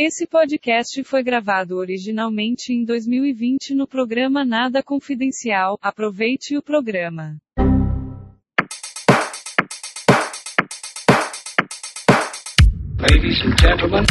Esse podcast foi gravado originalmente em 2020 no programa Nada Confidencial. Aproveite o programa. Ladies and gentlemen.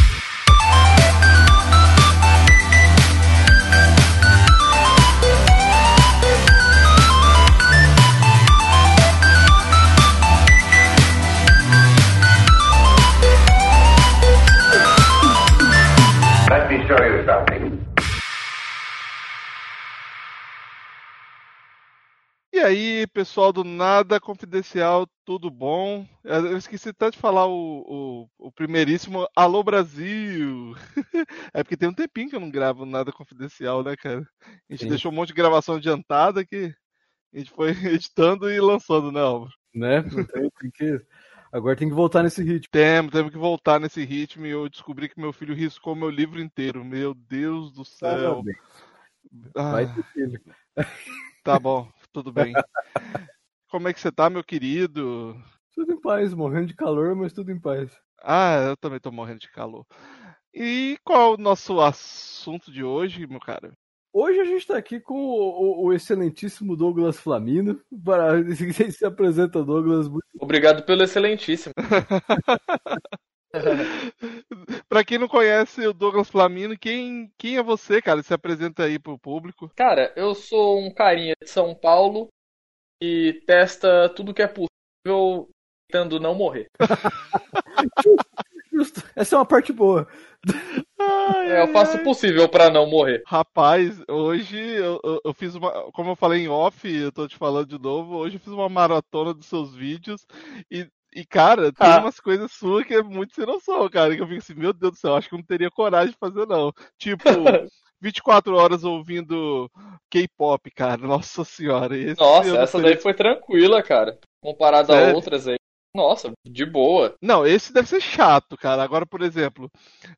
Aí, pessoal do Nada Confidencial, tudo bom? Eu esqueci até de falar o, o, o primeiríssimo Alô Brasil! É porque tem um tempinho que eu não gravo Nada Confidencial, né, cara? A gente Sim. deixou um monte de gravação adiantada que a gente foi editando e lançando, né, Álvaro? né? Então, tem que... Agora tem que voltar nesse ritmo. Temos, temos que voltar nesse ritmo e eu descobri que meu filho riscou meu livro inteiro. Meu Deus do céu. Ah, Vai ter filho. tá bom, tudo bem. Como é que você tá, meu querido? Tudo em paz, morrendo de calor, mas tudo em paz. Ah, eu também tô morrendo de calor. E qual é o nosso assunto de hoje, meu cara? Hoje a gente tá aqui com o, o- o excelentíssimo Douglas Flamino. Para... Se apresenta, Douglas. Muito- Obrigado pelo excelentíssimo. Pra quem não conhece o Douglas Flamino, quem, quem é você, cara? Se apresenta aí pro público. Cara, eu sou um carinha de São Paulo e testa tudo que é possível tentando não morrer. Justo. Essa é uma parte boa. Ai, É, eu faço o possível pra não morrer. Rapaz, hoje eu, eu- eu fiz uma. Como eu falei em off, eu tô te falando de novo. Hoje eu fiz uma maratona dos seus vídeos e. E, cara, tem Ah. umas coisas suas que é muito sem noção, cara. Que eu fico assim, meu Deus do céu, acho que eu não teria coragem de fazer, não. Tipo, 24 horas ouvindo K-pop, cara. Nossa senhora. Esse Nossa, essa teria- daí foi tranquila, cara. Comparada a outras aí. Nossa, de boa. Não, esse deve ser chato, cara. Agora, por exemplo,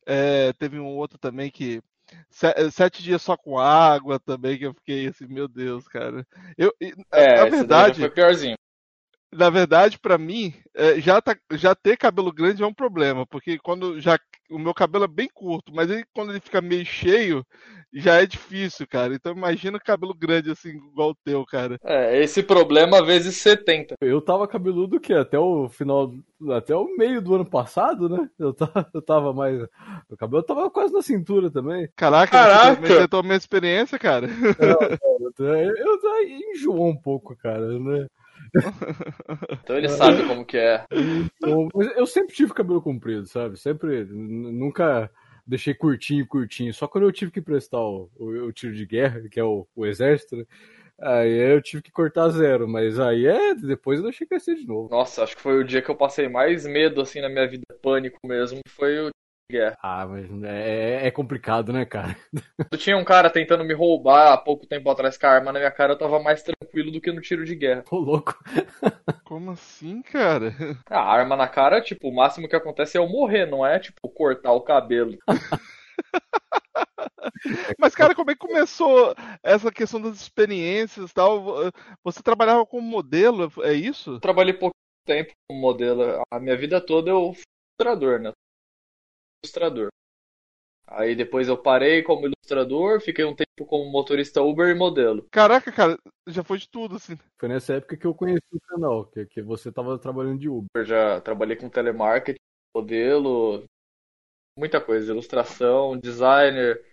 é, teve um outro também que. se- Sete dias só com água também, que eu fiquei assim, meu Deus, cara. Eu, É, na verdade, foi piorzinho. Na verdade, pra mim, é, já, tá, já ter cabelo grande é um problema, porque quando já o meu cabelo é bem curto, mas aí quando ele fica meio cheio, já é difícil, cara. Então imagina cabelo grande assim, igual o teu, cara. É, esse problema vezes 70. Eu tava cabeludo que até o final, até o meio do ano passado, né? Eu tava, eu tava mais. O cabelo tava quase na cintura também. Caraca, Caraca! você a minha experiência, cara. Eu, eu, eu enjoou um pouco, cara, né? Então ele sabe como que é. Eu, sempre tive cabelo comprido, sabe? Sempre, nunca deixei curtinho, curtinho. Só quando eu tive que prestar o, o, o tiro de guerra, que é o, o exército, né? Aí eu tive que cortar zero, mas aí é, depois eu deixei crescer de noro Nossa, acho que foi o dia que eu passei mais medo assim na minha vida, pânico mesmo, foi o guerra. Ah, mas é, é complicado, né, cara? Quando tinha um cara tentando me roubar há pouco tempo atrás com a arma na minha cara, eu tava mais tranquilo do que no tiro de guerra. Tô louco. Como assim, cara? A arma na cara, tipo, o máximo que acontece é eu morrer, não é tipo cortar o cabelo. Mas, cara, como é que começou essa questão das experiências e tal? Você trabalhava como modelo, é isso? Eu trabalhei pouco tempo como modelo. A minha vida toda eu fui ilustrador, né? Ilustrador. Aí depois eu parei como ilustrador, fiquei um tempo como motorista Uber e modelo. Caraca, cara, já foi de tudo, assim. Foi nessa época que eu conheci o canal, que, que você tava trabalhando de Uber. Eu já trabalhei com telemarketing, modelo, muita coisa, ilustração, designer,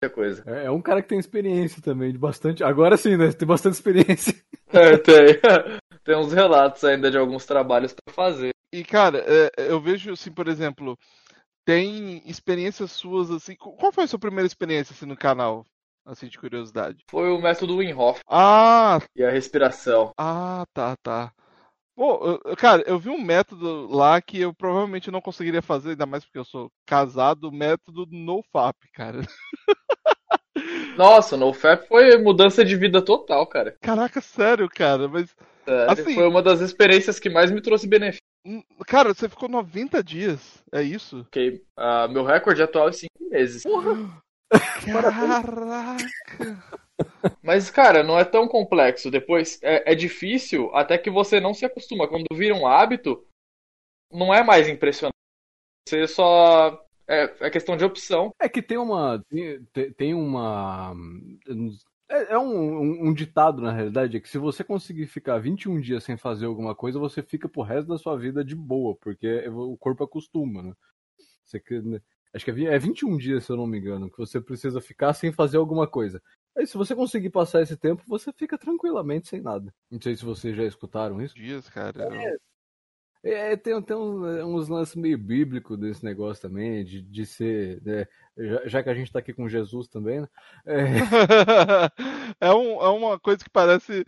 muita coisa. É, é um cara que tem experiência também, de bastante. Agora sim, né? Tem bastante experiência. É, tem, tem uns relatos ainda de alguns trabalhos pra fazer. E, cara, é, eu vejo, assim, por exemplo, tem experiências suas, assim. Qual foi a sua primeira experiência, assim, no canal? Assim, de curiosidade. Foi o método Wim Hof Ah, e a respiração. ah, tá, tá. Eu- cara, eu vi um método lá que eu provavelmente não conseguiria fazer, ainda mais porque eu sou casado, o método NoFap, cara. Nossa, o NoFap foi mudança de vida total, cara. Caraca, sério, cara, mas. Sério, Assim- Foi uma das experiências que mais me trouxe benefício. hum, Cara, você ficou 90 dias, é isso? Porque ah, meu recorde atual é 5 meses. Caraca! Mas, cara, não é tão complexo. Depois é, é difícil até que você não se acostuma. Quando vira um hábito, não é mais impressionante. Você só É, é questão de opção. É que tem uma. Tem, tem uma. É, é um, um, um, ditado, na realidade, é que se você conseguir ficar 21 dias sem fazer alguma coisa, você fica pro resto da sua vida de boa, porque o corpo acostuma, né? Você, né, acho que é 21 dias, se eu não me engano, que você precisa ficar sem fazer alguma coisa. Aí, se você conseguir passar esse tempo, você fica tranquilamente sem nada. Não sei se vocês já escutaram isso. Dias, cara. É, é, tem, tem uns, é, uns lances meio bíblicos desse negócio também, de, de ser. Né, já, já, que a gente tá aqui com Jesus também, né? É... é, um, é uma coisa que parece.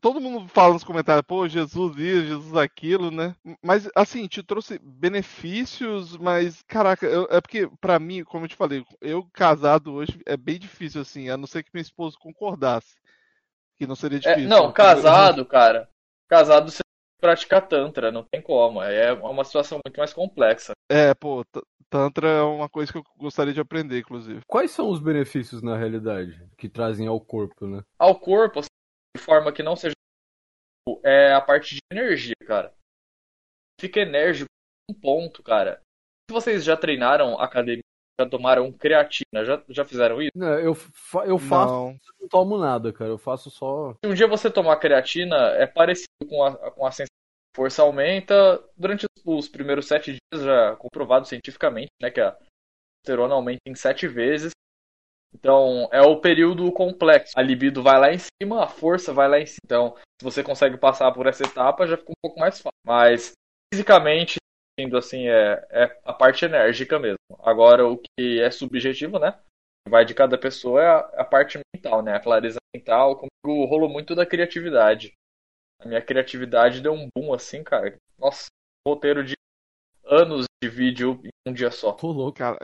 Todo mundo fala nos comentários, pô, Jesus isso, Jesus aquilo, né? Mas, assim, te trouxe benefícios, mas, caraca, eu, é porque, para mim, como eu te falei, eu casado hoje é bem difícil, assim, a não ser que minha esposa concordasse. Que não seria é, difícil. É, não, casado, cara. Casado você praticar Tantra, não tem como. É uma situação muito mais complexa. É, pô, Tantra é uma coisa que eu gostaria de aprender, inclusive. Quais são os benefícios, na realidade, que trazem ao corpo, né? Ao corpo, assim, de forma que não seja. É a parte de energia, cara. Fica enérgico um ponto, cara. Se vocês já treinaram academia, já tomaram creatina, já, já fizeram isso? Não, eu, fa eu faço, não. não tomo nada, cara. Eu faço só. Se um dia você tomar creatina, é parecido com a, com a sensação força aumenta durante os primeiros sete dias, já comprovado cientificamente, né, que a testosterona aumenta em sete vezes. Então, é o período complexo. A libido vai lá em cima, a força vai lá em cima. Então, se você consegue passar por essa etapa, já fica um pouco mais fácil. Mas, fisicamente, sendo assim, é, é a parte enérgica mesmo. Agora, o que é subjetivo, né? Vai de cada pessoa é a, a parte mental, né? A clareza mental. Comigo rolou muito da criatividade a minha criatividade deu um boom assim, cara. Nossa, roteiro de anos de vídeo em um dia só. Louco, cara.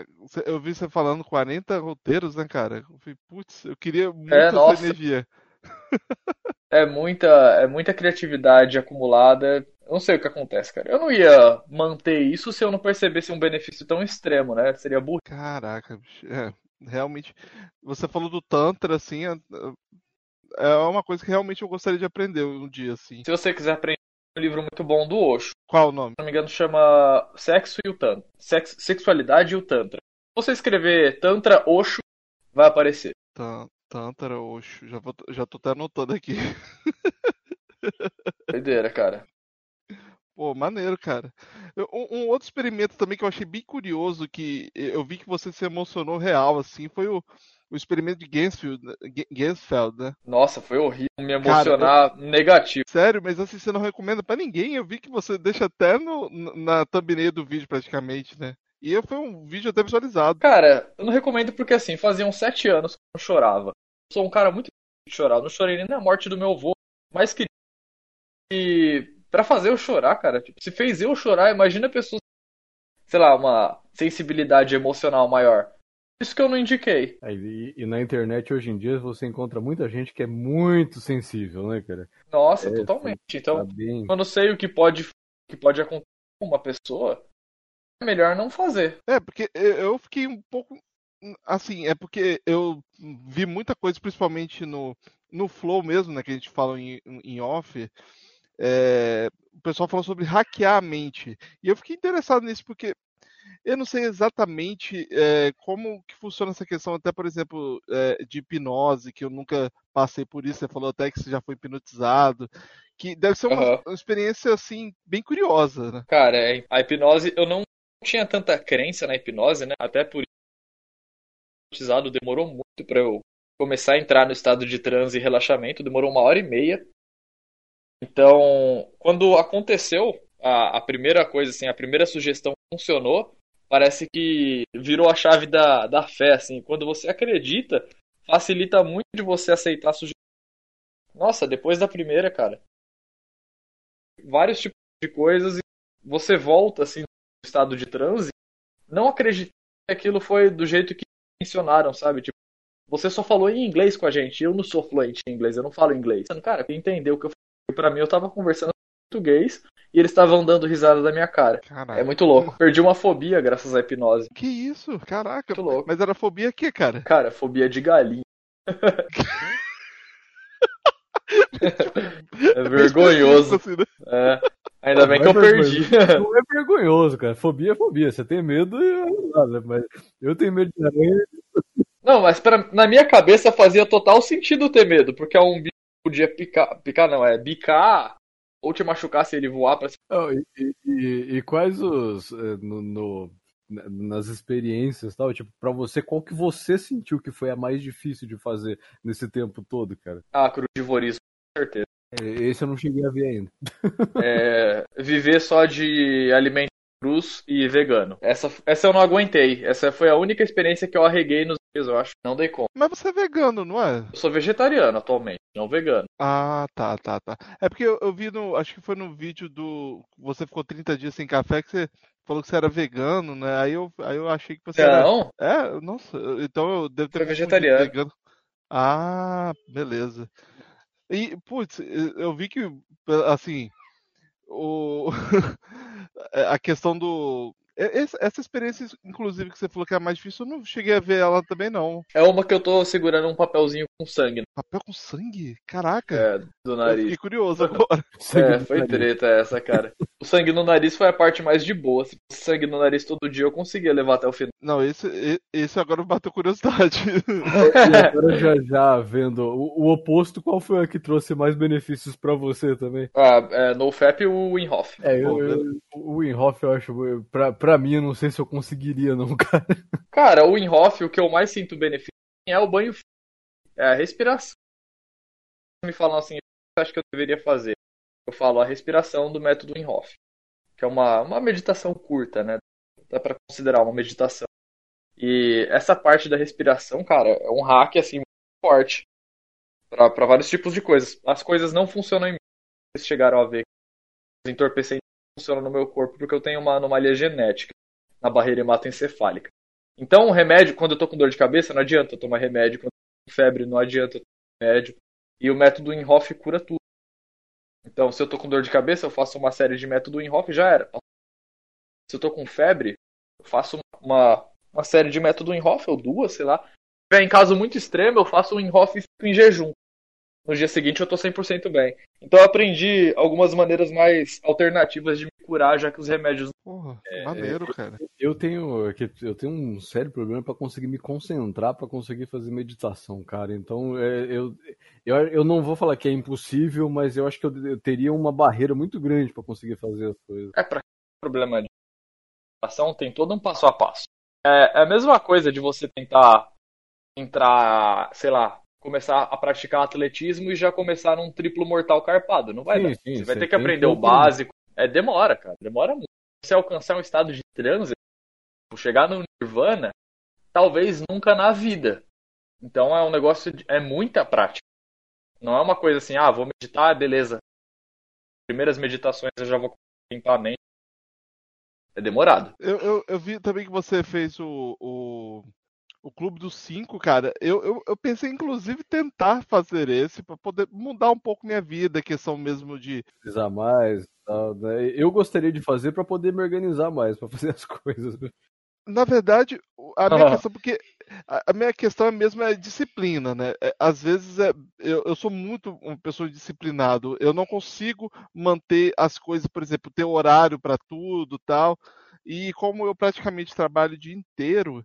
Eu vi você falando 40 roteiros, né, cara? Eu falei, putz, eu queria muito é, essa energia. é muita, é muita criatividade acumulada. Eu não sei o que acontece, cara. Eu não ia manter isso se eu não percebesse um benefício tão extremo, né? Seria burro. Caraca, bicho. É, realmente. Você falou do Tantra, assim, é uma coisa que realmente eu gostaria de aprender um dia, assim. Se você quiser aprender um livro muito bom do Osho. Qual o nome? Se não me engano, chama Sexo e o Tantra. Sex, Sexualidade e o Tantra. Se você escrever Tantra Osho, vai aparecer. Tantra Osho. Já, vou, já tô até anotando aqui. Doideira, cara. Pô, maneiro, cara. Um, um, outro experimento também que eu achei bem curioso, que eu vi que você se emocionou real, assim, foi o, o experimento de Gensfeld, Gensfeld, né? Nossa, foi horrível me emocionar Cara, eu... negativo. Sério, mas assim, você não recomenda para ninguém. Eu vi que você deixa até no, na thumbnail do vídeo, praticamente, né? E foi um vídeo até visualizado. Cara, eu não recomendo porque assim, faziam sete anos que eu chorava. Eu sou um cara muito de chorar. Eu não chorei nem na morte do meu avô, mas que. Pra fazer eu chorar, cara, tipo, se fez eu chorar, imagina pessoas, sei lá, uma sensibilidade emocional maior. Isso que eu não indiquei. É, e, e, na internet hoje em dia você encontra muita gente que é muito sensível, né, cara? Nossa, é, totalmente. Então, tá bem... quando eu sei o que pode, que pode acontecer com uma pessoa, é melhor não fazer. É, porque eu fiquei um pouco. Assim, é porque eu vi muita coisa, principalmente no, no Flow mesmo, né, que a gente fala em, em off. É, o pessoal falou sobre hackear a mente. E eu fiquei interessado nisso porque eu não sei exatamente é, como que funciona essa questão, até por exemplo, é, de hipnose, que eu nunca passei por isso. Você falou até que você já foi hipnotizado, que deve ser uma, uhum. uma experiência assim bem curiosa, né? Cara, é, a hipnose, eu não tinha tanta crença na hipnose, né? Até por hipnotizado demorou muito para eu começar a entrar no estado de transe e relaxamento, demorou uma hora e meia. Então, quando aconteceu a, a primeira coisa, assim, a primeira sugestão funcionou, parece que virou a chave da, da fé, assim. Quando você acredita, facilita muito de você aceitar a sugestão. Nossa, depois da primeira, cara. Vários tipos de coisas e você volta, assim, no estado de transe, não acreditando que aquilo foi do jeito que mencionaram, sabe? Tipo, você só falou em inglês com a gente, eu não sou fluente em inglês, eu não falo inglês. Cara, entendeu o que eu pra mim, eu tava conversando português e eles estavam dando risada da minha cara. Caraca. É muito louco. Perdi uma fobia graças à hipnose. Que isso? Caraca. Muito louco. Mas era fobia que, cara? Cara, fobia de galinha. é vergonhoso. Assim, né? É. Ainda bem que eu perdi. Não é vergonhoso, cara. Fobia é fobia. Você tem medo e nada, mas eu tenho medo de aranha. Não, mas pra, na minha cabeça fazia total sentido ter medo, porque é um bicho podia picar. Picar não, é bicar ou te machucar se ele voar pra cima. Não, e, e- e quais os. eh, No, no- na- nas experiências tal, tipo, pra você, qual que você sentiu que foi a mais difícil de fazer nesse tempo todo, cara? Ah, crudivorismo, com certeza. É, Esse eu não cheguei a ver ainda. É, viver só de alimento crus e vegano. Essa, essa eu não aguentei. Essa foi a única experiência que eu arreguei nos dias, eu acho. Não dei conta. Mas você é vegano, não é? Eu sou vegetariano atualmente, não vegano. Ah, tá, tá, tá. É porque eu, eu vi no. Acho que foi no vídeo do. Você ficou 30 dias sem café que você falou que você era vegano, né? Aí eu, aí eu achei que você era. Não, É, nossa, então eu devo ter Foi vegetariano. vegano. Ah, beleza. E, putz, eu vi que, assim, o... a questão do. Esse- Essa experiência, inclusive, que você falou que é a mais difícil, eu não cheguei a ver ela também, não. é uma que eu tô segurando um papelzinho com sangue Papel com sangue? Caraca, é, do eu nariz. fiquei curioso agora. É, foi treta essa, cara. O sangue no nariz foi a parte mais de boa. Se fosse sangue no nariz todo dia, eu conseguia levar até o final. Não, esse, esse agora bateu curiosidade. E agora já já vendo o, o oposto, qual foi a que trouxe mais benefícios pra você também? Ah, é, no FAP o Winhoff. É, eu, eu- o Winhoff eu acho, pra, pra mim eu não sei se eu conseguiria não, cara. Cara, o Winhoff, o que eu mais sinto benefício é o banho. É a respiração. Me falam assim, o que você acha que eu deveria fazer? Eu falo a respiração do método Winhoff, que é uma, uma meditação curta, né? Dá pra considerar uma meditação. E essa parte da respiração, cara, é um hack assim muito forte pra pra vários tipos de coisas. As coisas não funcionam em mim. Vocês chegaram a ver os entorpecentes não funcionam no meu corpo porque eu tenho uma anomalia genética na barreira hematoencefálica. Então, o remédio, quando eu tô com dor de cabeça, não adianta eu tomar remédio. Quando eu tô com febre, não adianta eu tomar remédio. E o método Inhoff cura tudo. Então, se eu tô com dor de cabeça, eu faço uma série de método e já era. Se eu tô com febre, eu faço uma, uma série de método Inhoff, ou duas, sei lá. Se tiver em caso muito extremo, eu faço um Inhoff em jejum. No dia seguinte eu tô 100% bem. Então eu aprendi algumas maneiras mais alternativas de me curar, já que os remédios Porra, maneiro, cara. Eu tenho, que- eu tenho um sério problema pra conseguir me concentrar, pra conseguir fazer meditação, cara. Então, é, eu, eu, eu não vou falar que é impossível, mas eu acho que eu, eu teria uma barreira muito grande pra conseguir fazer as coisas. É para problema de ação tem todo um passo a passo. É, é a mesma coisa de você tentar entrar, sei lá, começar a praticar atletismo e já começar num triplo mortal carpado. Não vai Sim, dar. sim, você vai ter que aprender o básico. É demora, cara. Demora muito. Você alcançar um estado de transe, chegar no nirvana, talvez nunca na vida. Então é um negócio, de, é muita prática. Não é uma coisa assim, ah, vou meditar, beleza. Primeiras meditações eu já vou limpar a mente. É demorado. Eu, eu, eu vi também que você fez o, o, o Clube dos Cinco, cara. Eu, eu, eu pensei, inclusive, tentar fazer esse para poder mudar um pouco minha vida, questão mesmo de. Precisar mais, tal, né? Eu gostaria de fazer pra poder me organizar mais, pra fazer as coisas. Na verdade, a minha Ah. questão, porque a, a minha questão é mesmo é disciplina, né? É, às vezes é, eu, eu sou muito uma pessoa disciplinado, eu não consigo manter as coisas, por exemplo, ter horário para tudo tal. E como eu praticamente trabalho o dia inteiro,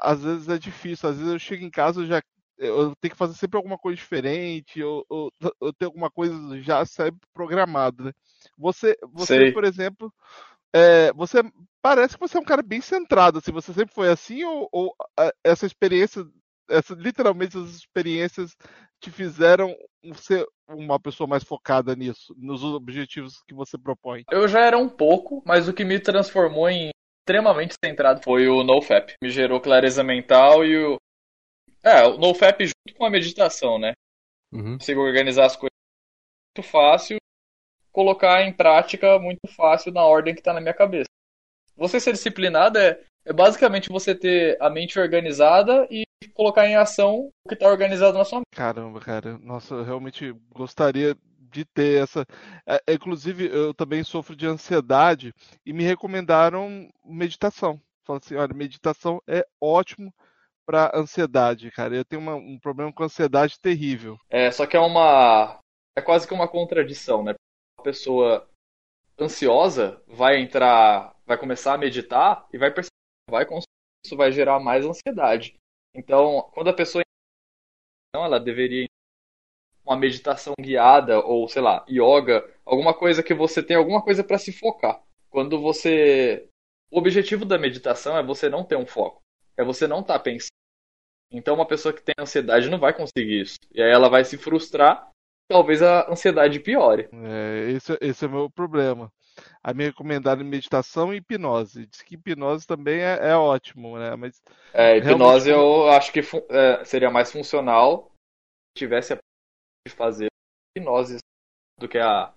às vezes é difícil. Às vezes eu chego em casa eu já eu tenho que fazer sempre alguma coisa diferente, ou, ou, ou ter alguma coisa já sempre programada, né? Você, você, Sei. por exemplo, é, você parece que você é um cara bem centrado, assim, você sempre foi assim, ou, ou, essa experiência, essa, literalmente essas experiências te fizeram ser uma pessoa mais focada nisso, nos objetivos que você propõe? Eu já era um pouco, mas o que me transformou em extremamente centrado foi o NoFap. Me gerou clareza mental e o. É, o NoFap junto com a meditação, né? Uhum. Consigo organizar as coisas muito fácil, colocar em prática muito fácil na ordem que tá na minha cabeça. Você ser disciplinado é, é basicamente você ter a mente organizada e colocar em ação o que tá organizado na sua mente. Caramba, cara, nossa, eu realmente gostaria de ter essa. é, é, inclusive, eu também sofro de ansiedade e me recomendaram meditação. Falaram assim, olha, meditação é ótimo para ansiedade, cara. Eu tenho uma- um problema com ansiedade terrível. É, só que é uma. É quase que uma contradição, né? A pessoa ansiosa vai entrar, vai começar a meditar e vai perceber, vai isso vai gerar mais ansiedade. Então, quando a pessoa não, ela deveria uma meditação guiada ou sei lá, yoga, alguma coisa que você tem alguma coisa para se focar. Quando você o objetivo da meditação é você não ter um foco, é você não estar tá pensando. Então, uma pessoa que tem ansiedade não vai conseguir isso. E aí ela vai se frustrar, talvez a ansiedade piore. É, esse, esse é o meu problema. A minha recomendada meditação e hipnose. Diz que hipnose também é, é ótimo, né? Mas é, hipnose realmente... eu acho que é, seria mais funcional se tivesse a de fazer hipnose do que a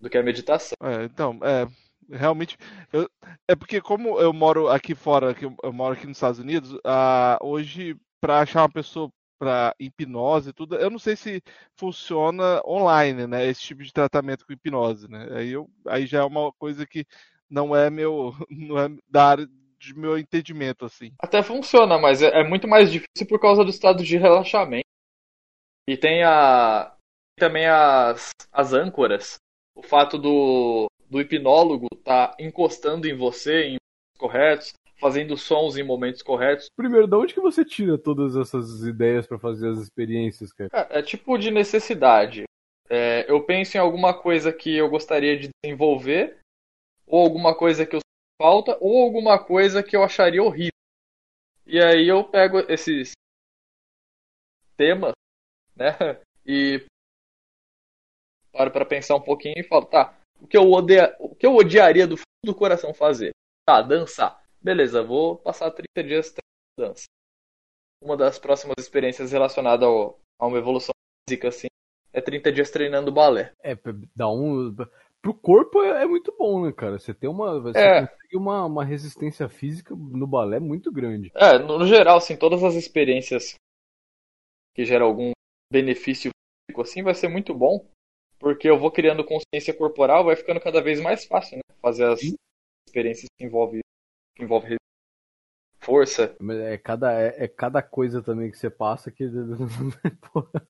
do que a meditação. É, então, é, realmente eu, é porque como eu moro aqui fora, que eu, moro aqui nos Estados Unidos, uh, hoje para achar uma pessoa para hipnose e tudo, eu não sei se funciona online, né, esse tipo de tratamento com hipnose, né? Aí eu aí já é uma coisa que não é meu não é da área de meu entendimento assim. Até funciona, mas é, é muito mais difícil por causa do estado de relaxamento. E tem a também as as âncoras. O fato do do hipnólogo tá encostando em você em corretos, fazendo sons em momentos corretos. Primeiro, de onde que você tira todas essas ideias para fazer as experiências, cara? É, é tipo de necessidade. É, eu penso em alguma coisa que eu gostaria de desenvolver, ou alguma coisa que eu falta, ou alguma coisa que eu acharia horrível. E aí eu pego esses temas, né, e paro para pensar um pouquinho e falo, tá, o que eu, odeia, o que eu odiaria do fundo do coração fazer? Tá, dançar. Beleza, vou passar 30 dias treinando dança. Uma das próximas experiências relacionada ao, a uma evolução física, assim, é 30 dias treinando balé. É, dá um. Pro corpo é, é muito bom, né, cara? Você tem uma. Você é. uma, uma resistência física no balé muito grande. É, no, no geral, assim, todas as experiências que geram algum benefício físico assim vai ser muito bom porque eu vou criando consciência corporal, vai ficando cada vez mais fácil, né? Fazer as Sim. experiências que envolvem que envolve força. É cada, é, é, cada coisa também que você passa que.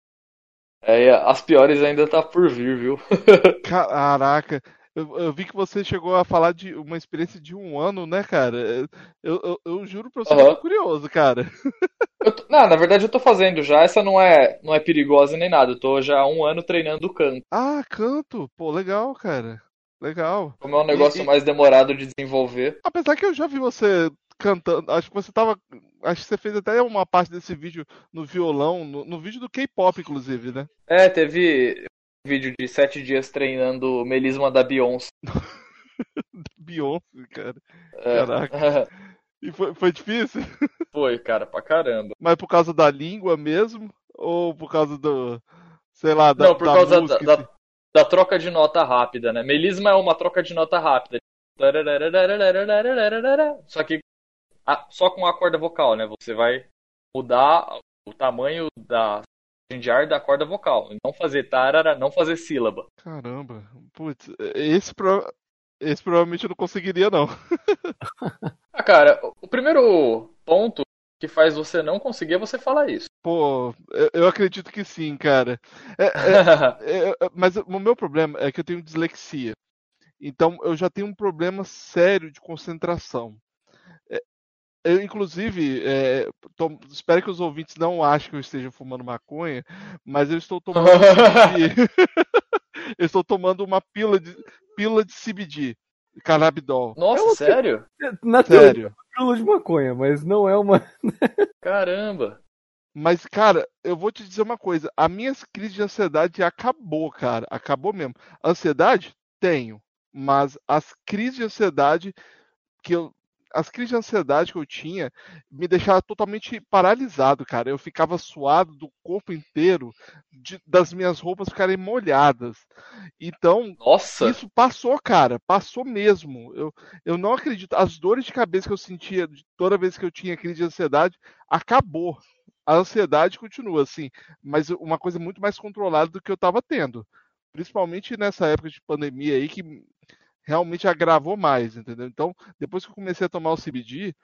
é, as piores ainda tá por vir, viu? Caraca. Eu, eu, vi que você chegou a falar de uma experiência de um ano, né, cara? Eu, eu, eu juro pra você uhum. que eu tô curioso, cara. Tô, não, na verdade eu tô fazendo já. Essa não é, não é perigosa nem nada. Eu tô já há um ano treinando canto. Ah, canto? Pô, legal, cara. Legal. Como é um negócio e, mais demorado de desenvolver. Apesar que eu já vi você cantando. Acho que você tava. Acho que você fez até uma parte desse vídeo no violão, no, no vídeo do K-pop, inclusive, né? É, teve vídeo de sete dias treinando melisma da Beyoncé. Beyoncé, cara. É. Caraca. E foi, foi difícil? Foi, cara, pra caramba. Mas por causa da língua mesmo? Ou por causa do. Sei lá, da. Não, por da causa da, da, da, troca de nota rápida, né? Melisma é uma troca de nota rápida. Só que só com a corda vocal, né? Você vai mudar o tamanho da de ar da corda vocal. Não fazer tarara, não fazer sílaba. Caramba, putz, esse, pro... esse provavelmente eu não conseguiria, não. ah, cara, o primeiro ponto que faz você não conseguir é você falar isso. Pô, eu, eu acredito que sim, cara. É, é, é, é, mas o meu problema é que eu tenho dislexia. Então eu já tenho um problema sério de concentração. Eu, inclusive, é, tô, espero que os ouvintes não achem que eu esteja fumando maconha, mas eu estou tomando. eu estou tomando uma pílula de, pílula de CBD, canabidol. Nossa, é sério? Na sério. É pílula de maconha, mas não é uma. Caramba! Mas, cara, eu vou te dizer uma coisa. A minha crise de ansiedade acabou, cara. Acabou mesmo. Ansiedade? Tenho. Mas as crises de ansiedade que eu as crises de ansiedade que eu tinha me deixavam totalmente paralisado, cara. Eu ficava suado do corpo inteiro, de, das minhas roupas ficarem molhadas. Então, Nossa. isso passou, cara. Passou mesmo. Eu, eu não acredito. As dores de cabeça que eu sentia toda vez que eu tinha crise de ansiedade, acabou. A ansiedade continua, assim, mas uma coisa muito mais controlada do que eu estava tendo. Principalmente nessa época de pandemia aí, que realmente agravou mais, entendeu? Então, depois que eu comecei a tomar o CBD,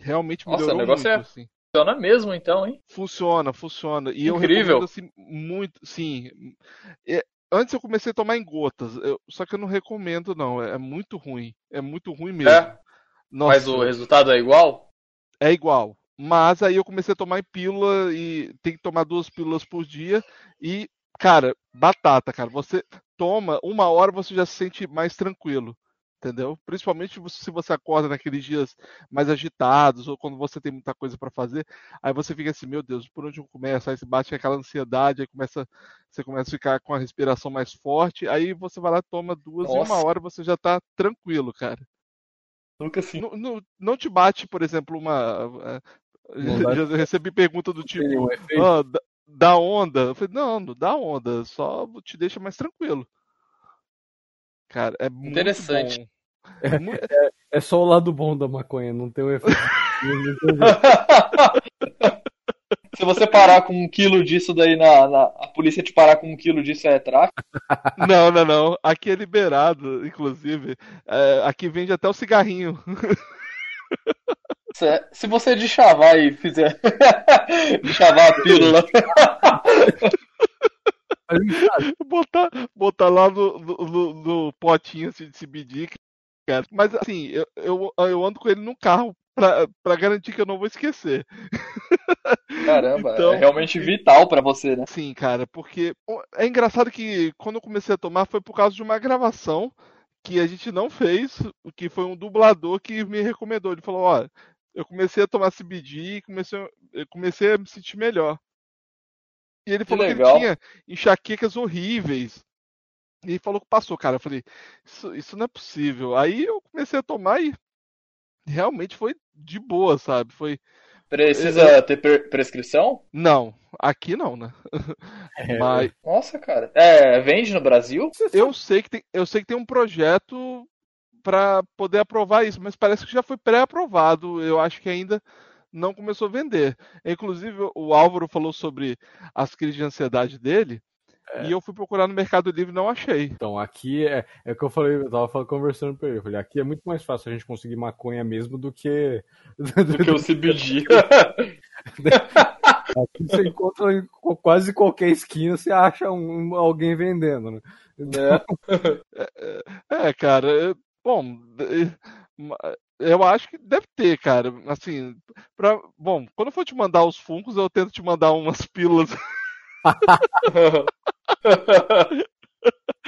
realmente melhorou Nossa, o negócio muito, é... assim. Funciona mesmo, então, hein? Funciona, funciona. E Incrível. eu recomendo, assim, muito, sim. É, antes eu comecei a tomar em gotas, eu- só que eu não recomendo, não. É, é muito ruim. É muito ruim mesmo. É, Nossa, mas o resultado é igual? é igual. Mas aí eu comecei a tomar em pílula e tem que tomar duas pílulas por dia. E, cara, batata, cara. Você toma, uma hora você já se sente mais tranquilo. Entendeu? Principalmente se você acorda naqueles dias mais agitados ou quando você tem muita coisa para fazer, aí você fica assim, meu Deus, por onde eu começo? Aí você bate aquela ansiedade, aí começa, você começa a ficar com a respiração mais forte, aí você vai lá, toma duas e uma Nossa. hora você já tá tranquilo, cara. Nunca assim. Não, não, não te bate, por exemplo, uma. Não dá- Já recebi pergunta do tipo, um efeito. Da- dá onda? Eu falei, não, não dá onda, só te deixa mais tranquilo. Cara, é muito Interessante. bom. É mu- É só o lado bom da maconha, não tem um efeito. Se você parar com um quilo disso daí na, na- A polícia te parar com um quilo disso é tráfico. Não, não, não. Aqui é liberado, inclusive. É, aqui vende até o cigarrinho. Se, se você deschavar e fizer. deschavar a pílula. Botar, botar lá no, no, no- potinho assim, de CBD, cara. Mas assim, eu, eu, eu ando com ele no carro pra, pra garantir que eu não vou esquecer. Caramba, Então- é realmente vital pra você, né? Sim, cara, porque é engraçado que quando eu comecei a tomar foi por causa de uma gravação que a gente não fez, que foi um dublador que me recomendou. Ele falou, ó, eu comecei a tomar CBD e comecei, a- eu comecei a me sentir melhor. E ele falou que ele legal. tinha enxaquecas horríveis. E ele falou que passou, cara. Eu falei, isso, isso não é possível. Aí eu comecei a tomar e realmente foi de boa, sabe? Foi. Precisa ter pre- prescrição? Não, aqui não, né? É, Mas Nossa, cara. É, vende no Brasil? eu sei que tem, eu sei que tem um projeto para poder aprovar isso, mas parece que já foi pré-aprovado. Eu acho que ainda não começou a vender. Inclusive, o Álvaro falou sobre as crises de ansiedade dele. E eu fui procurar no Mercado Livre e não achei. Então, aqui é, é o que eu falei, eu tava falando- conversando com ele. Eu falei, aqui é muito mais fácil a gente conseguir maconha mesmo do que. Do que o CBD. Aqui você encontra em quase qualquer esquina, você acha um- alguém vendendo, né? É, cara, é- bom, é, eu acho que deve ter, cara. Assim, pra, bom, quando eu for te mandar os funcos, eu tento te mandar umas pílulas.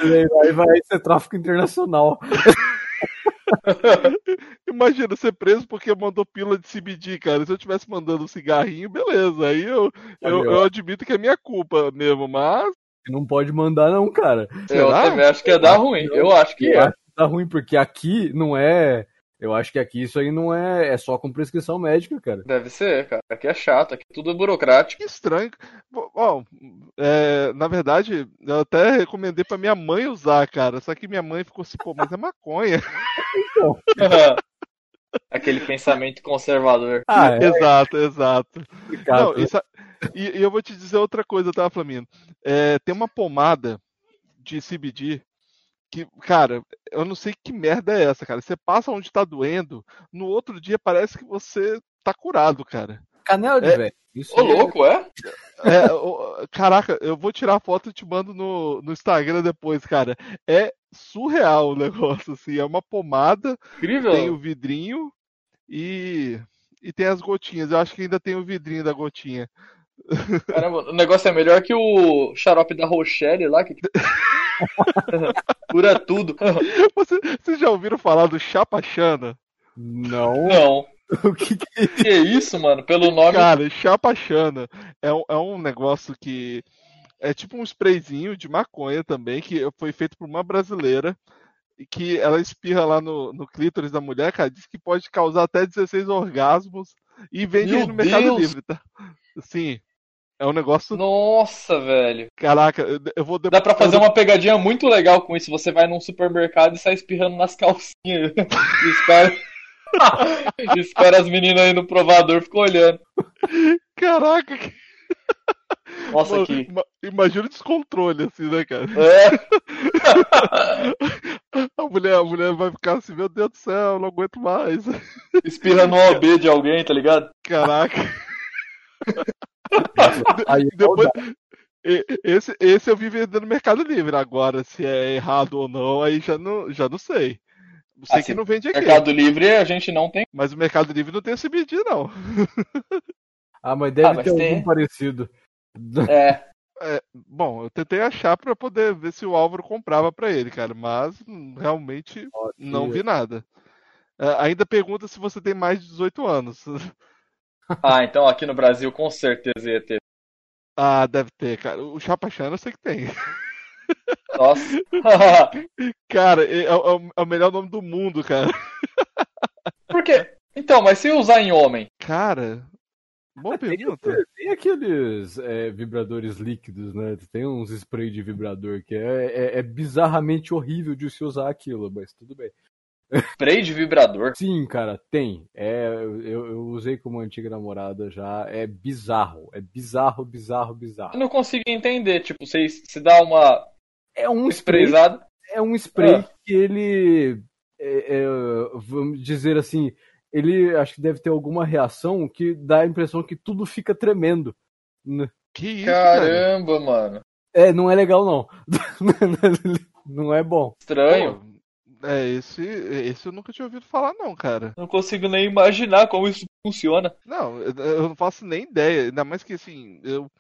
E aí vai, vai ser tráfico internacional. Imagina ser preso porque mandou pílula de CBD, cara. Se eu tivesse mandando um cigarrinho, beleza. Aí eu, eu, eu admito que é minha culpa mesmo, mas. Não pode mandar, não, cara. Eu Será? também acho que ia dar ruim. Eu acho que Eu é. Tá ruim, porque aqui não é. Eu acho que aqui isso aí não é. É só com prescrição médica, cara. Deve ser, cara. Aqui é chato, aqui tudo é burocrático. Que estranho. Bom, é, na verdade, eu até recomendei pra minha mãe usar, cara. Só que minha mãe ficou assim, pô, mas é maconha. Aquele pensamento conservador. Ah, é exato, exato. Não, isso- e, e eu vou te dizer outra coisa, tá, Flamino? É, tem uma pomada de CBD que, cara, eu não sei que merda é essa, cara. Você passa onde tá doendo, no outro dia parece que você tá curado, cara. Canela de É- velho. Isso Ô, é- louco, é? É, o- caraca, eu vou tirar a foto e te mando no, no Instagram depois, cara. É surreal o negócio, assim. É uma pomada, Incrível. tem o vidrinho e, e tem as gotinhas. Eu acho que ainda tem o vidrinho da gotinha. Caramba, o negócio é melhor que o xarope da Rochelle lá, que cura tudo. Você- Vocês já ouviram falar do Chapachana? Não. Não. O que que é Que isso, mano? Pelo nome. Cara, Chapachana é um, é um negócio que é tipo um sprayzinho de maconha também, que foi feito por uma brasileira e que ela espirra lá no, no clítoris da mulher, cara, diz que pode causar até 16 orgasmos e vende Meu no Mercado Deus! Livre, tá? Sim, é um negócio. Nossa, velho. Caraca, eu, vou Dá pra fazer uma pegadinha muito legal com isso. Você vai num supermercado e sai espirrando nas calcinhas. E espera. espera as meninas aí no provador ficam olhando. Caraca, que... Nossa, Mano, que. ima- imagina o descontrole, assim, né, cara? É, A mulher, a mulher vai ficar assim, meu Deus do céu, eu não aguento mais. espirra no OB de alguém, tá ligado? Caraca. Aí, Depois, E- Esse, esse eu vi vendendo no Mercado Livre. Agora, se é errado ou não, aí já não, já não sei. Sei Assim, que não vende aqui. Mercado Livre a gente não tem. Mas o Mercado Livre não tem esse medir, não. Ah, mas deve Ah, mas ter tem- algum parecido. É, É, bom, eu tentei achar pra poder ver se o Álvaro comprava pra ele, cara, mas realmente não vi nada. É, ainda pergunta se você tem mais de 18 anos. ah, então aqui no Brasil com certeza ia ter. Ah, deve ter, cara. O Chapachana eu sei que tem. Nossa. Cara, é, é o- é o melhor nome do mundo, cara. Por quê? Então, mas se usar em homem? Cara, boa Tem, pergunta. tem aqueles é, vibradores líquidos, né? Tem uns spray de vibrador que é, é- é bizarramente horrível de se usar aquilo, mas tudo bem. Spray de vibrador. Sim, cara, tem. É, eu, eu usei como antiga namorada já. É bizarro. É bizarro, bizarro, bizarro. Eu não consigo entender. Tipo, você se dá uma É um spray, sprayzada. é um spray Ah. que ele. é, é, vamos dizer assim. Ele acho que deve ter alguma reação que dá a impressão que tudo fica tremendo. N- Que isso, cara? Caramba, mano. É, não é legal, não. não é bom. Estranho. Pô, É, esse, esse eu nunca tinha ouvido falar, não, cara. Não consigo nem imaginar como isso funciona. Não, eu, não faço nem ideia. Ainda mais que, assim, eu,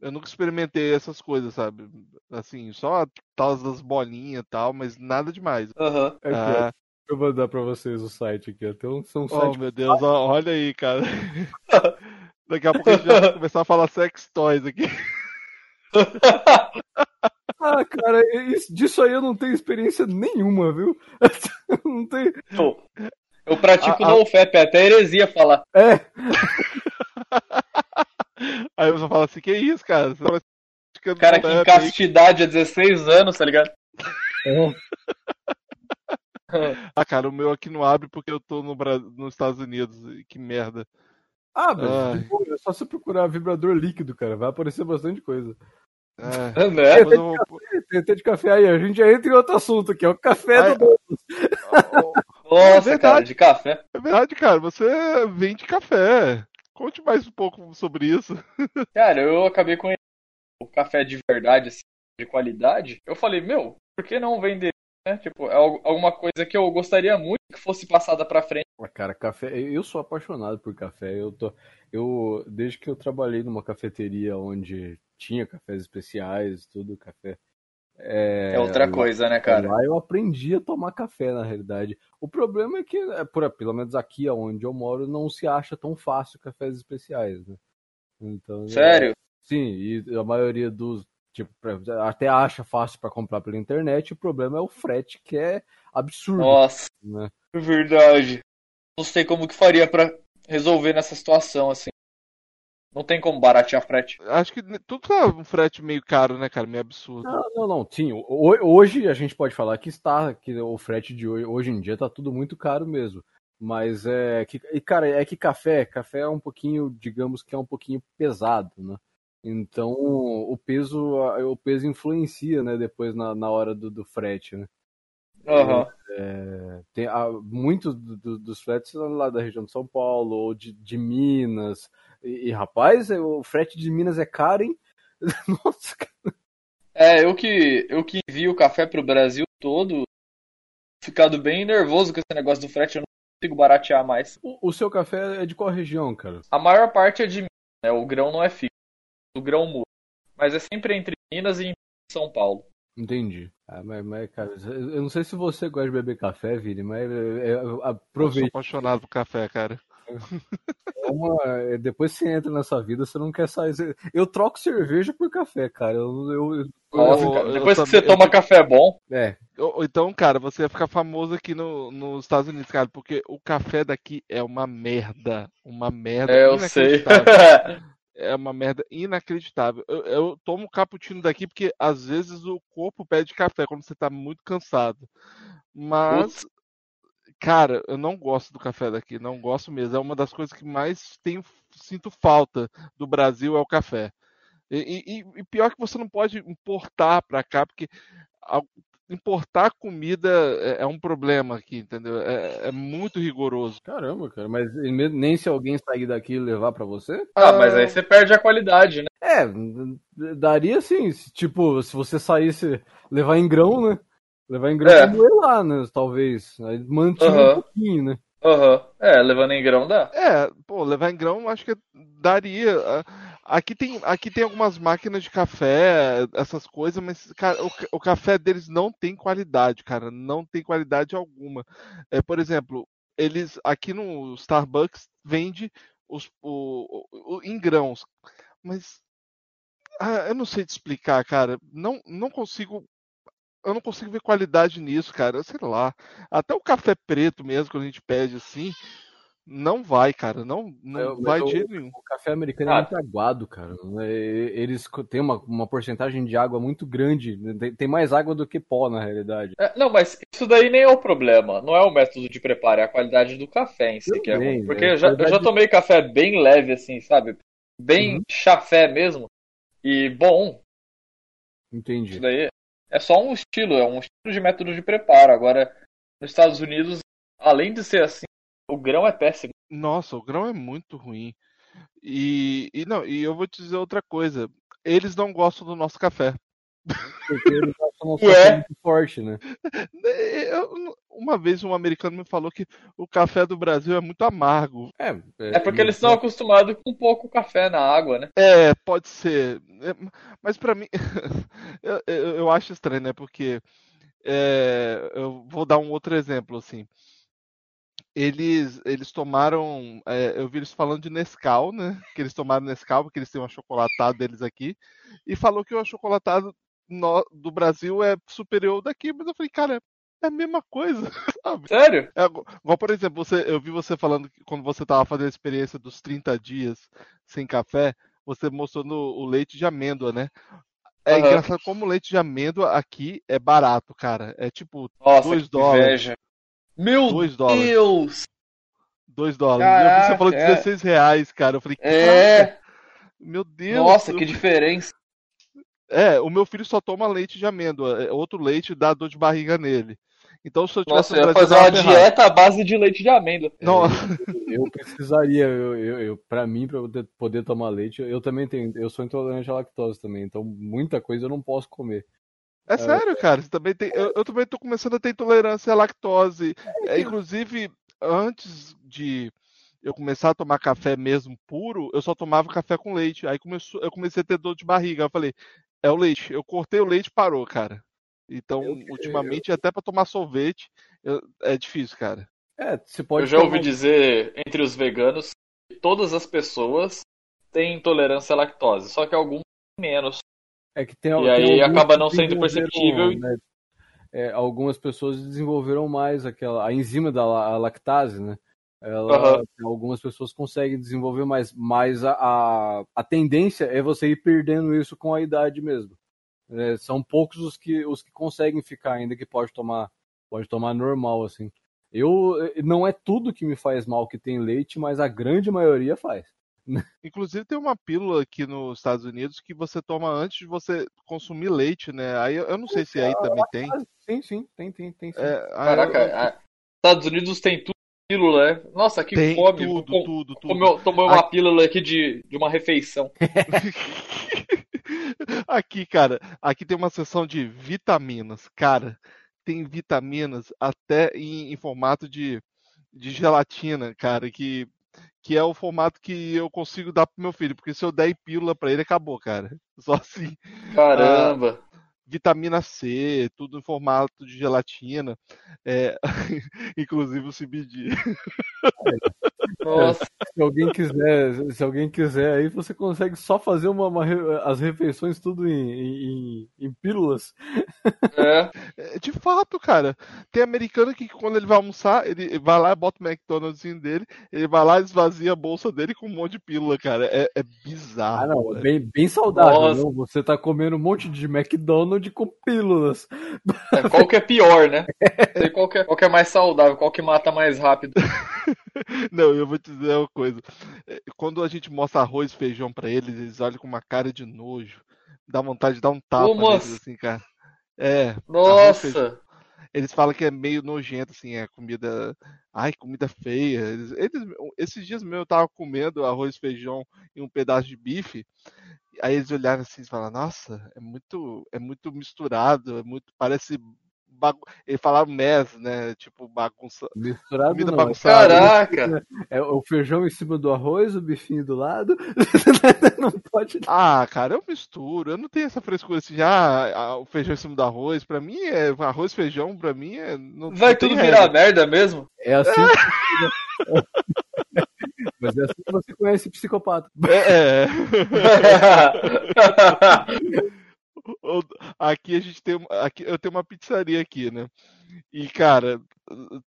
eu nunca experimentei essas coisas, sabe? Assim, só tal das bolinhas e tal, mas nada demais. Aham. Ó, Ah, Deixa eu mandar pra vocês o site aqui. Até um, são oh, site meu Deus, olha aí, cara. Daqui a pouco a gente já vai começar a falar sex toys aqui. Ah, cara, isso- disso aí eu não tenho experiência nenhuma, viu? Não tem. Eu, eu pratico A- a- NoFap, é até heresia falar. É, Aí você fala assim, que isso, cara? Você tá praticando Cara que em castidade há 16 anos, tá ligado? é. Ah, cara, o meu aqui não abre porque eu tô no Bra... nos Estados Unidos. Que merda. Ah, é só você procurar vibrador líquido, cara. Vai aparecer bastante coisa. É. né? Eu vou- Tem de café aí, a gente já entra em outro assunto aqui, é o café Ai, do Nossa, verdade. cara, de café. É verdade, cara. Você vende café. Conte mais um pouco sobre isso. Cara, eu acabei com o café de verdade, assim, de qualidade. Eu falei, meu, por que não vender? Né? Tipo, é alguma coisa que eu gostaria muito que fosse passada pra frente. Cara, café, eu sou apaixonado por café. Eu tô, eu desde que eu trabalhei numa cafeteria onde tinha cafés especiais, tudo café. É, outra coisa, né, cara? Lá eu aprendi a tomar café, na realidade. O problema é que, é, por, pelo menos aqui onde eu moro, não se acha tão fácil cafés especiais, né? Então, é, Sério? sim, e a maioria dos, tipo, até acha fácil para comprar pela internet, o problema é o frete, que é absurdo, Nossa, né? é verdade. Não sei como que faria pra resolver nessa situação, assim. Não tem como baratear frete. Acho que tudo tá um frete meio caro, né, cara? Meio absurdo. Não, não, não. Sim, ho- hoje a gente pode falar que está, que o frete de hoje, hoje em dia tá tudo muito caro mesmo. Mas é que, e cara, é que café, café é um pouquinho, digamos que é um pouquinho pesado, né? Então o peso, o peso influencia, né, depois na, na hora do, do frete, né? Aham. É, tem ah, muitos do- do- dos fretes são lá da região de São Paulo ou de, de Minas. E, e, rapaz, é, o frete de Minas é caro, hein? Nossa, cara. É, eu que, eu que envio o café pro Brasil todo, ficado bem nervoso com esse negócio do frete, eu não consigo baratear mais. O, o seu café é de qual região, cara? A maior parte é de Minas, né? O grão não é fixo. O grão muda. Mas é sempre entre Minas e São Paulo. Entendi. Ah, mas, mas, cara, eu não sei se você gosta de beber café, Vini, mas é, é, Eu sou aproveite. apaixonado por café, cara. É uma- é, depois você entra nessa vida, você não quer sair. Eu troco cerveja por café, cara. Eu, eu- eu- Nossa, eu- cara, eu depois que também- você toma eu- café bom, é, Então, cara, você vai ficar famoso aqui no, nos Estados Unidos, cara, porque o café daqui é uma merda. Uma merda é, eu sei. É uma merda inacreditável. Eu, eu tomo cappuccino daqui porque às vezes o corpo pede café quando você tá muito cansado. Mas, cara, eu não gosto do café daqui, não gosto mesmo. É uma das coisas que mais tenho, sinto falta do Brasil é o café. E, e- e pior que você não pode importar pra cá, porque importar comida é, é um problema aqui, entendeu? É, é muito rigoroso. caramba, cara. Mas nem se alguém sair daqui e levar pra você? ah, mas aí você perde a qualidade, né? É, daria sim. Tipo, se você saísse, levar em grão, né? Levar em grão É. moer lá, né? Talvez. Aí mantinha um pouquinho, né? Aham. É, levando em grão dá. É, pô, levar em grão acho que daria. Aqui tem, aqui tem algumas máquinas de café, essas coisas, mas cara, o, o café deles não tem qualidade, cara, não tem qualidade alguma. É, por exemplo, eles aqui no Starbucks vende os, o- o- em grãos, mas ah, eu não sei te explicar, cara. Não, não consigo. Eu não consigo ver qualidade nisso, cara. Sei lá. Até o café preto mesmo, quando a gente pede assim, não vai, cara. Não, não Eu- vai eu- de jeito nenhum. O café americano Ah. é muito aguado, cara. É, Eles têm uma, uma porcentagem de água muito grande. né? Tem, tem mais água do que pó, na realidade. É, não, mas isso daí nem é o problema. Não é o método de preparo, é a qualidade do café em si que é. Porque é, eu já, eu já tomei café bem leve, assim, sabe? Bem Uhum. chafé mesmo. E bom, Entendi. isso daí é só um estilo, é um estilo de método de preparo. Agora, nos Estados Unidos, além de ser assim, o grão é péssimo. Nossa, o grão é muito ruim. E, e não, e eu vou te dizer outra coisa. Eles não gostam do nosso café. Porque eles acham nosso café muito forte, né? Eu- uma vez um americano me falou que o café do Brasil é muito amargo. É, É porque eles estão acostumados com pouco café na água, né? É, pode ser. É, mas pra mim, eu, eu, eu acho estranho, né? Porque é, eu vou dar um outro exemplo, assim. Eles, eles tomaram, é, eu vi eles falando de Nescau, né? Que eles tomaram Nescau, porque eles têm um achocolatado deles aqui, e falou que o achocolatado no- do Brasil é superior ao daqui, mas eu falei, cara, é a mesma coisa, sabe? Sério? É, igual, por exemplo, você, eu vi você falando que quando você estava fazendo a experiência dos 30 dias sem café, você mostrou no, o leite de amêndoa, né? É Aham. engraçado como o leite de amêndoa aqui é barato, cara. É tipo Nossa, Dois que dólares. inveja. Meu 2 dólares. Deus! 2 dólares. eu vi você Caraca, falou de é. 16 reais, cara. Eu falei, caraca, É, meu Deus. nossa, eu- que diferença. É, o meu filho só toma leite de amêndoa. é, Outro leite dá dor de barriga nele. Então, se eu tivesse Nossa, no eu ia fazer uma dieta à base de leite de amêndoa. Não, Eu precisaria, eu, eu, eu, pra mim, pra eu poder, poder tomar leite, eu também tenho, eu sou intolerante à lactose também, então muita coisa eu não posso comer. É sério, cara. Você também tem. Eu, eu também tô começando a ter intolerância à lactose. É, inclusive, antes de eu começar a tomar café mesmo puro, eu só tomava café com leite. Aí começou, eu comecei a ter dor de barriga. Eu falei, é o leite. Eu cortei o leite e parou, cara. Então, Eu- ultimamente, até pra tomar sorvete, eu- é difícil, cara. É, você pode Eu já ouvi tomar- dizer entre os veganos que todas as pessoas têm intolerância à lactose, só que alguns menos. É que tem, E tem aí acaba não sendo perceptível. né, é, algumas pessoas desenvolveram mais aquela a enzima da a lactase, né? Ela, Aham. Algumas pessoas conseguem desenvolver mais, mas a, a, a tendência é você ir perdendo isso com a idade mesmo. É, são poucos os que, os que conseguem ficar ainda que pode tomar pode tomar normal assim. Eu não é tudo que me faz mal que tem leite, mas a grande maioria faz. Inclusive, tem uma pílula aqui nos Estados Unidos que você toma antes de você consumir leite, né? Aí eu não sei se aí também tem. Sim, sim, tem, tem, tem sim. É, Caraca, eu- a- Estados Unidos tem tudo pílula, né? Nossa, que tem fome. tudo, Com- tudo, tudo. Comeu, tomou uma pílula aqui de, de uma refeição. Aqui, cara, aqui tem uma seção de vitaminas. Cara, tem vitaminas até em, em formato de, de gelatina, cara, que, que é o formato que eu consigo dar pro meu filho, porque se eu der pílula pra ele, acabou, cara. Só assim. Caramba. Vitamina C, tudo em formato de gelatina. É, inclusive o CBD. Nossa. Se alguém quiser, se alguém quiser aí, você consegue só fazer uma, uma as refeições tudo em, em, em pílulas. É. É, De fato, cara. Tem americano que quando ele vai almoçar, ele vai lá, bota o McDonald's dele, ele vai lá, esvazia a bolsa dele com um monte de pílula, cara. É, é bizarro. Ah, não, bem, bem saudável. Não? Você tá comendo um monte de McDonald's com pílulas. É, Qual que é pior, né? Sei qual que é, qual que é mais saudável, qual que mata mais rápido. Não, eu vou te dizer uma coisa. É, Quando a gente mostra arroz e feijão pra eles, eles olham com uma cara de nojo. Dá vontade de dar um tapa Ô, neles, assim, cara. É. Nossa. Eles falam que é meio nojento, assim, é comida. Ai, comida feia. Eles, eles- esses dias mesmo eu tava comendo arroz, feijão e um pedaço de bife. Aí eles olharam assim e falaram, nossa, é muito, é muito misturado, é muito, parece bagu... ele falava mess, né? Tipo bagunça, Misturado comida não, é bagunçada. Caraca! É o feijão em cima do arroz, o bifinho do lado. não pode. Ah, cara, eu misturo, eu não tenho essa frescura assim, já ah, o feijão em cima do arroz, pra mim é arroz feijão, pra mim é não, Vai tudo regra. virar merda mesmo? É assim. Mas é assim que você conhece psicopata. É, é. Aqui a gente tem, aqui eu tenho uma pizzaria aqui, né? E cara,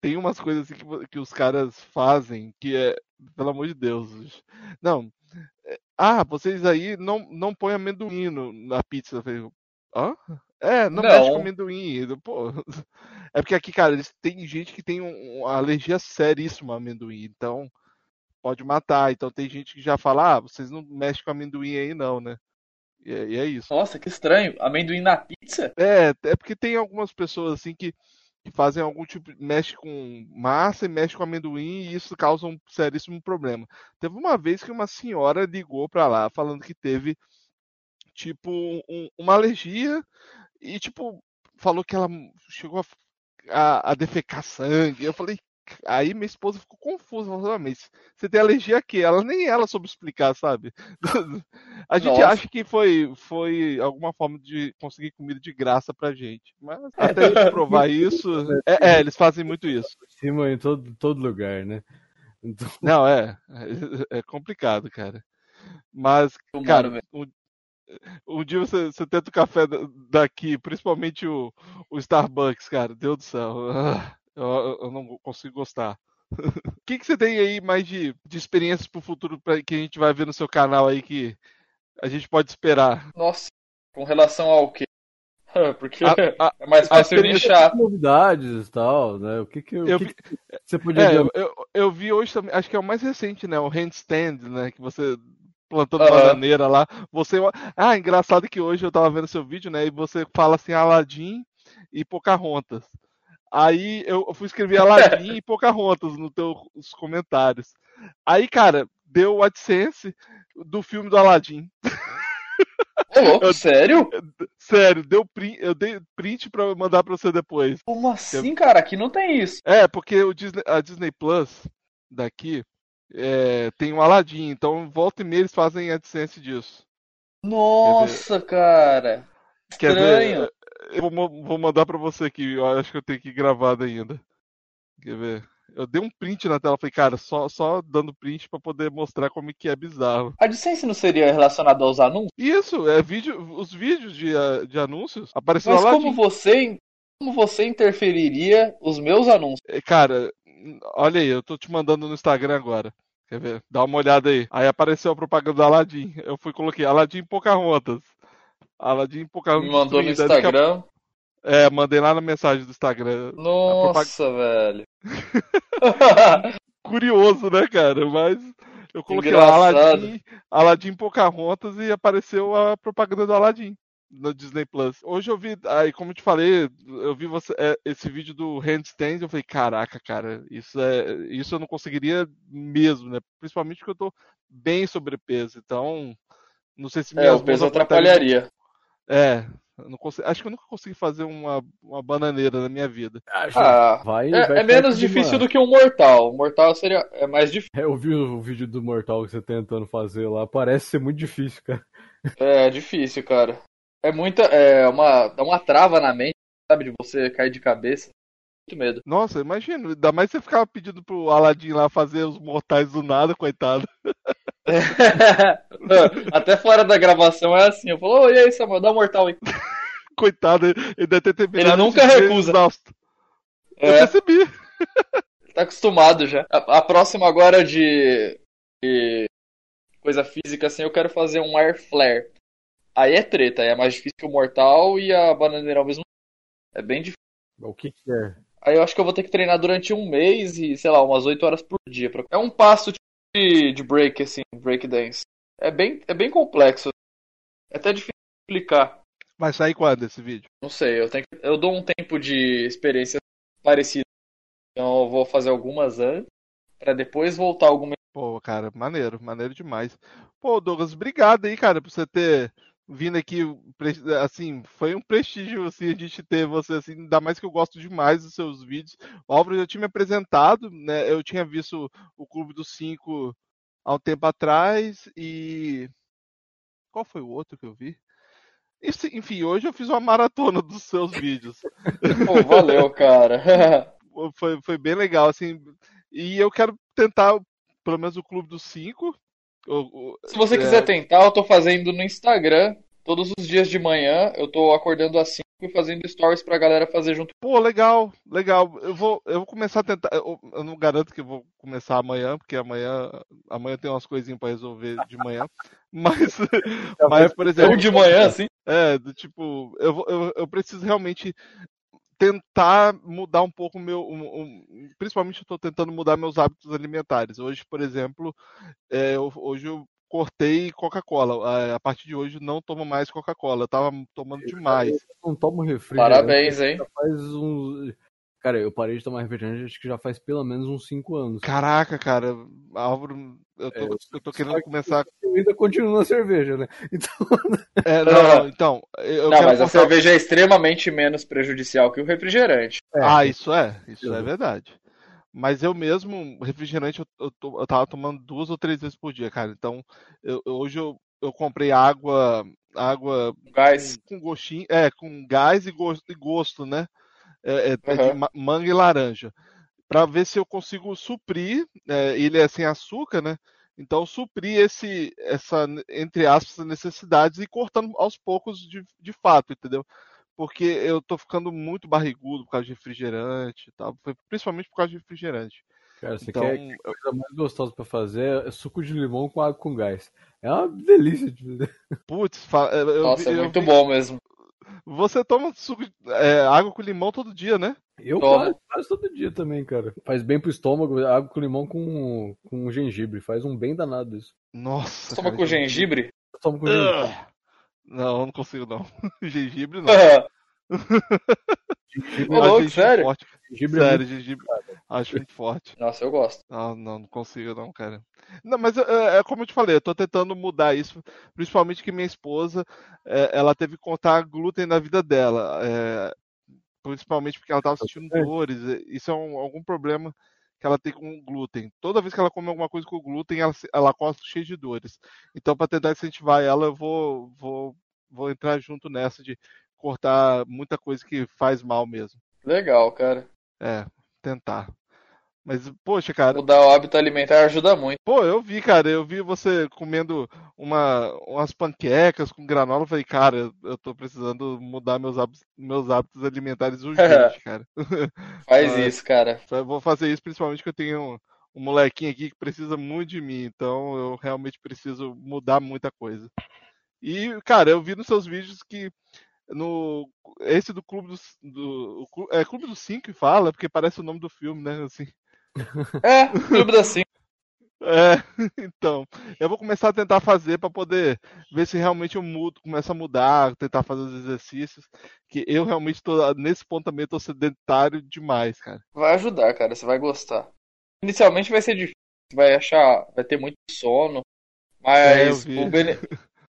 tem umas coisas assim que, que os caras fazem que é, pelo amor de Deus. Não, é, ah, vocês aí não não põem amendoim na pizza. Eu falei, hã? É, não, mexe com Não. amendoim. Pô, é porque aqui, cara, eles tem gente que tem um- uma alergia seríssima a amendoim, então pode matar. Então tem gente que já fala, ah, vocês não mexem com amendoim aí não, né? E é, e é isso. Nossa, que estranho. Amendoim na pizza? É, é porque tem algumas pessoas assim que, que fazem algum tipo, mexe com massa e mexe com amendoim e isso causa um seríssimo problema. Teve uma vez que uma senhora ligou pra lá falando que teve tipo um- uma alergia e tipo falou que ela chegou a, a, a defecar sangue. Eu falei, aí minha esposa ficou confusa, falou, "Ah, mas você tem alergia a quê? Ela nem ela soube explicar, sabe? A gente Nossa. acha que foi, foi alguma forma de conseguir comida de graça pra gente. Mas até a gente provar isso. É, é, eles fazem muito isso. Cima em todo, todo lugar, né? Então, Não, é. É complicado, cara. Mas, Tomara, cara, um, um dia você, você tenta o café da- daqui, principalmente o, o Starbucks, cara. Deus do céu. Eu, eu não consigo gostar. O que, que você tem aí mais de, de experiências pro futuro pra, que a gente vai ver no seu canal aí que a gente pode esperar? Nossa, com relação ao quê? Porque A- a- é mais fácil novidades e tal, né? O que que, o Eu que vi- que você podia É, ver? eu, eu, eu vi hoje também, acho que é o mais recente, né? O handstand, né? Que você plantando Aham. bananeira lá. Você. Ah, engraçado que hoje eu tava vendo seu vídeo, né? E você fala assim, Aladim e Pocahontas. Aí eu eu fui escrever Aladim e Pocahontas nos teus comentários. Aí, cara, deu o AdSense do filme do Aladim. Ô, louco, sério? Sério, deu print, eu dei print pra eu mandar pra você depois. Como assim, cara? Aqui não tem isso. É, porque o Disney, a Disney Plus daqui é, tem um Aladdin, então volta e meia eles fazem AdSense disso. Nossa, cara. Quer Estranho. ver? Eu vou, mandar pra você aqui, eu acho que eu tenho que ir gravado ainda. Quer ver? Eu dei um print na tela, falei, cara, só, só dando print pra poder mostrar como é que é bizarro. A AdSense não seria relacionado aos anúncios? Isso, é vídeo, os vídeos de, ah, de anúncios apareceu Mas Aladdin. como você, como você interferiria os meus anúncios? É, Cara, olha aí, eu tô te mandando no Instagram agora. Quer ver? Dá uma olhada aí. Aí apareceu a propaganda do Aladdin. Eu fui coloquei Aladdin Pocahontas. Aladdin Pocahontas. Me mandou no destruída. A- Instagram. É, mandei lá na mensagem do Instagram. Nossa, velho. Curioso, né, cara? Mas eu coloquei lá. Aladdin, Aladdin Pocahontas e apareceu a propaganda do Aladdin no Disney Plus. Hoje eu vi, aí como eu te falei, eu vi você, é, esse vídeo do handstand, eu falei, caraca, cara, isso é, isso eu não conseguiria mesmo, né? Principalmente porque eu tô bem sobrepeso, então não sei se É, o peso atrapalharia. É, consigo, acho que eu nunca consegui fazer uma, uma bananeira na minha vida. Acho Ah, vai, é, vai é menos difícil do que um mortal. O mortal seria é mais difícil. É, Eu vi o vídeo do Mortal que você tá tentando fazer lá. Parece ser muito difícil, cara. É difícil, cara. É muita, é uma, dá uma trava na mente, sabe, de você cair de cabeça. Muito medo. Nossa, imagina, ainda mais você ficava pedindo pro Aladdin lá fazer os mortais do nada, coitado. Até fora da gravação é assim. Eu falo, ô, e aí, Samuel, dá um mortal aí. Coitado, ele deve ter terminado. Ele nunca recusa. exausto. Eu É, percebi. tá acostumado já. A, a próxima agora de, de coisa física assim, eu quero fazer um air flare. Aí é treta, aí é mais difícil que o mortal e a bananeira ao mesmo tempo. É bem difícil. O que que é? Aí eu acho que eu vou ter que treinar durante um mês e, sei lá, umas 8 horas por dia. pra- É um passo de, de break, assim, break dance. É bem, é bem complexo. É até difícil de explicar. Vai sair quando esse vídeo? Não sei, eu tenho que- eu dou um tempo de experiência parecida. Então eu vou fazer algumas antes, pra depois voltar alguma Pô, cara, maneiro, maneiro demais. Pô, Douglas, obrigado aí, cara, por você ter vindo aqui, assim, foi um prestígio, assim, a gente ter você, assim, ainda mais que eu gosto demais dos seus vídeos. O Álvaro já tinha me apresentado, né, eu tinha visto o Clube dos Cinco há um tempo atrás e... Qual foi o outro que eu vi? Enfim, hoje eu fiz uma maratona dos seus vídeos. Pô, valeu, cara. Foi, foi bem legal, assim, e eu quero tentar, pelo menos, o Clube dos Cinco. O- o- Se você é, quiser tentar, eu tô fazendo no Instagram. Todos os dias de manhã eu tô acordando às 5 e fazendo stories pra galera fazer junto. Pô, legal, legal. Eu vou, eu vou começar a tentar. Eu, eu não garanto que eu vou começar amanhã, porque amanhã, amanhã tem umas coisinhas pra resolver de manhã. Mas, mas por Ou exemplo, de manhã, assim. é, do tipo, eu, eu, eu preciso realmente tentar mudar um pouco o meu. um- um- principalmente eu estou tentando mudar meus hábitos alimentares. Hoje, por exemplo, é, eu- hoje eu cortei Coca-Cola. A, a partir de hoje não tomo mais Coca-Cola. Eu tava tomando demais. Eu não tomo refrigerante. Parabéns, hein? Faz uns. Cara, eu parei de tomar refrigerante acho que já faz pelo menos uns 5 anos. Caraca, cara, Álvaro, eu tô, É, eu eu tô querendo que- começar. Eu ainda continuo na cerveja, né? Então, É, não, não, então, eu Não, quero mas a cortar- cerveja é extremamente menos prejudicial que o refrigerante. Ah, isso é, isso é Uhum. verdade. Mas eu mesmo, refrigerante, eu, eu, tô- eu tava tomando duas ou três vezes por dia, cara. Então, eu- eu- hoje eu, eu comprei água, água Gás. com, com gostinho, é, com gás e gosto, e gosto né? É, é- é de manga e laranja. Pra ver se eu consigo suprir, é, ele é sem açúcar, né? Então, suprir esse, essa, entre aspas, necessidades e cortando aos poucos de, de fato, entendeu? Porque eu tô ficando muito barrigudo por causa de refrigerante e tal, foi principalmente por causa de refrigerante. cara, você Então, quer que a coisa mais gostosa pra fazer é suco de limão com água com gás. É uma delícia de fazer. putz, fa- eu, eu Nossa, é eu muito vi- bom mesmo. Você toma suco, é, água com limão todo dia, né? Eu Toma. faço, faço todo dia também, cara. Faz bem pro estômago, água com limão com, com gengibre. Faz um bem danado isso. Nossa, Toma cara, com gengibre. gengibre? Eu tomo com gengibre. Ugh. Não, eu não consigo não. Gengibre não. Gengibre, Ô, Acho louco, gengibre sério? forte. Gengibre é Sério, muito- gengibre. Acho muito forte. Nossa, eu gosto. Não, não, não consigo não, cara. Não, mas é, é como eu te falei, eu tô tentando mudar isso, principalmente que minha esposa, é, ela teve que contar glúten na vida dela, é, principalmente porque ela tava sentindo É. dores. é, Isso é um- algum problema que ela tem com o glúten. Toda vez que ela come alguma coisa com glúten, ela, ela acorda cheia de dores. Então, para tentar incentivar ela, eu vou, vou, vou entrar junto nessa de cortar muita coisa que faz mal mesmo. Legal, cara. É, tentar. Mas, poxa, cara, Mudar o hábito alimentar ajuda muito. Pô, eu vi, cara, eu vi você comendo uma, umas panquecas com granola. Eu falei, cara, eu, tô precisando mudar meus hábitos, meus hábitos alimentares urgente, cara. Faz Ah, isso, cara. Eu vou fazer isso principalmente que eu tenho um, um molequinho aqui que precisa muito de mim, então eu realmente preciso mudar muita coisa. E, cara, eu vi nos seus vídeos que no esse do Clube dos do, é Clube dos Cinco que fala, porque parece o nome do filme, né? Assim. É, clube da cinco. É, então, eu vou começar a tentar fazer para poder ver se realmente eu mudo, começo a mudar, tentar fazer os exercícios, que eu realmente tô nesse ponto também tô sedentário demais, cara. Vai ajudar, cara. Você vai gostar. Inicialmente vai ser difícil. Você vai achar. Vai ter muito sono. É, Mas vi. o, bene-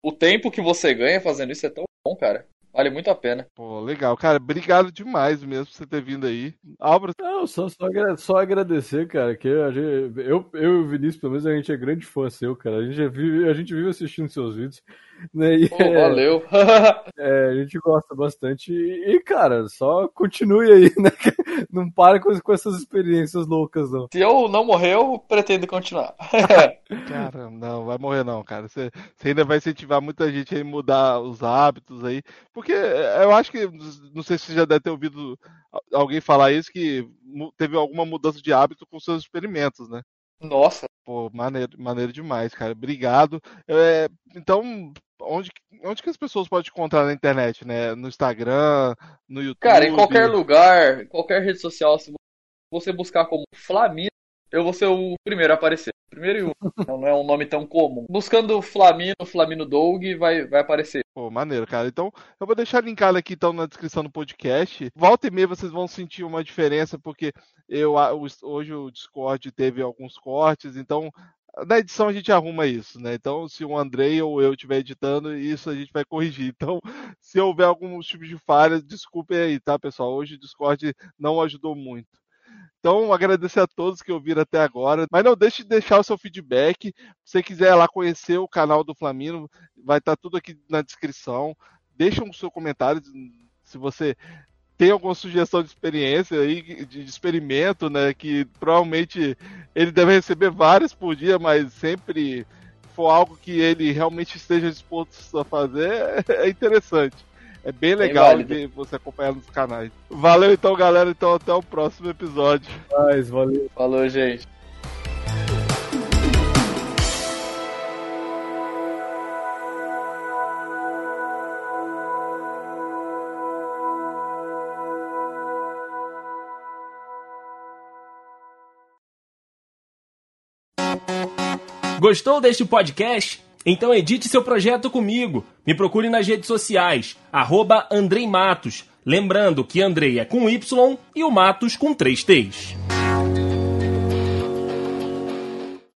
o tempo que você ganha fazendo isso é tão bom, cara. Vale muito a pena. Pô, legal, cara, obrigado demais mesmo por você ter vindo aí. Álvaro, Não, só, só, só agradecer, cara, que a gente, eu, eu e o Vinícius, pelo menos, a gente é grande fã seu, cara. A gente vive, a gente vive assistindo seus vídeos, né? E, Pô, valeu. é, a gente gosta bastante. E, cara, só continue aí, né? Não para com, com essas experiências loucas, não. Se eu não morrer, eu pretendo continuar. cara, não, vai morrer não, cara. Você, você ainda vai incentivar muita gente a mudar os hábitos aí, porque é, eu acho que, não sei se você já deve ter ouvido alguém falar isso, que teve alguma mudança de hábito com seus experimentos, né? Nossa, Pô, maneiro, maneiro demais, cara. Obrigado. É, então, onde, que- onde que as pessoas podem te encontrar na internet, né? No Instagram, no YouTube? cara, em qualquer lugar, em qualquer rede social, se você buscar como Flamino, eu vou ser o primeiro a aparecer. Primeiro e único. Não é um nome tão comum. Buscando Flamino, Flamino Doug, vai, vai aparecer. Pô, maneiro, cara. Então, eu vou deixar linkado aqui então na descrição do podcast. Volta e meia vocês vão sentir uma diferença, porque eu hoje o Discord teve alguns cortes, então na edição a gente arruma isso, né? Então, se o Andrei ou eu estiver editando, isso a gente vai corrigir. Então, se houver algum tipo de falha, desculpem aí, tá, pessoal? Hoje o Discord não ajudou muito. Então, agradecer a todos que ouviram até agora. Mas não deixe de deixar o seu feedback. Se você quiser lá conhecer o canal do Flamino, vai estar tudo aqui na descrição. Deixa o seu comentário se você tem alguma sugestão de experiência aí, de, experimento, né? Que provavelmente ele deve receber várias por dia, mas sempre for algo que ele realmente esteja disposto a fazer, é interessante. É bem legal ver você acompanhar nos canais. Valeu então, galera. Então até o próximo episódio. Mas, valeu. Falou, gente. Gostou deste podcast? Então edite seu projeto comigo. Me procure nas redes sociais, arroba Andrei Matos. Lembrando que Andrei é com Y e o Matos com três T's.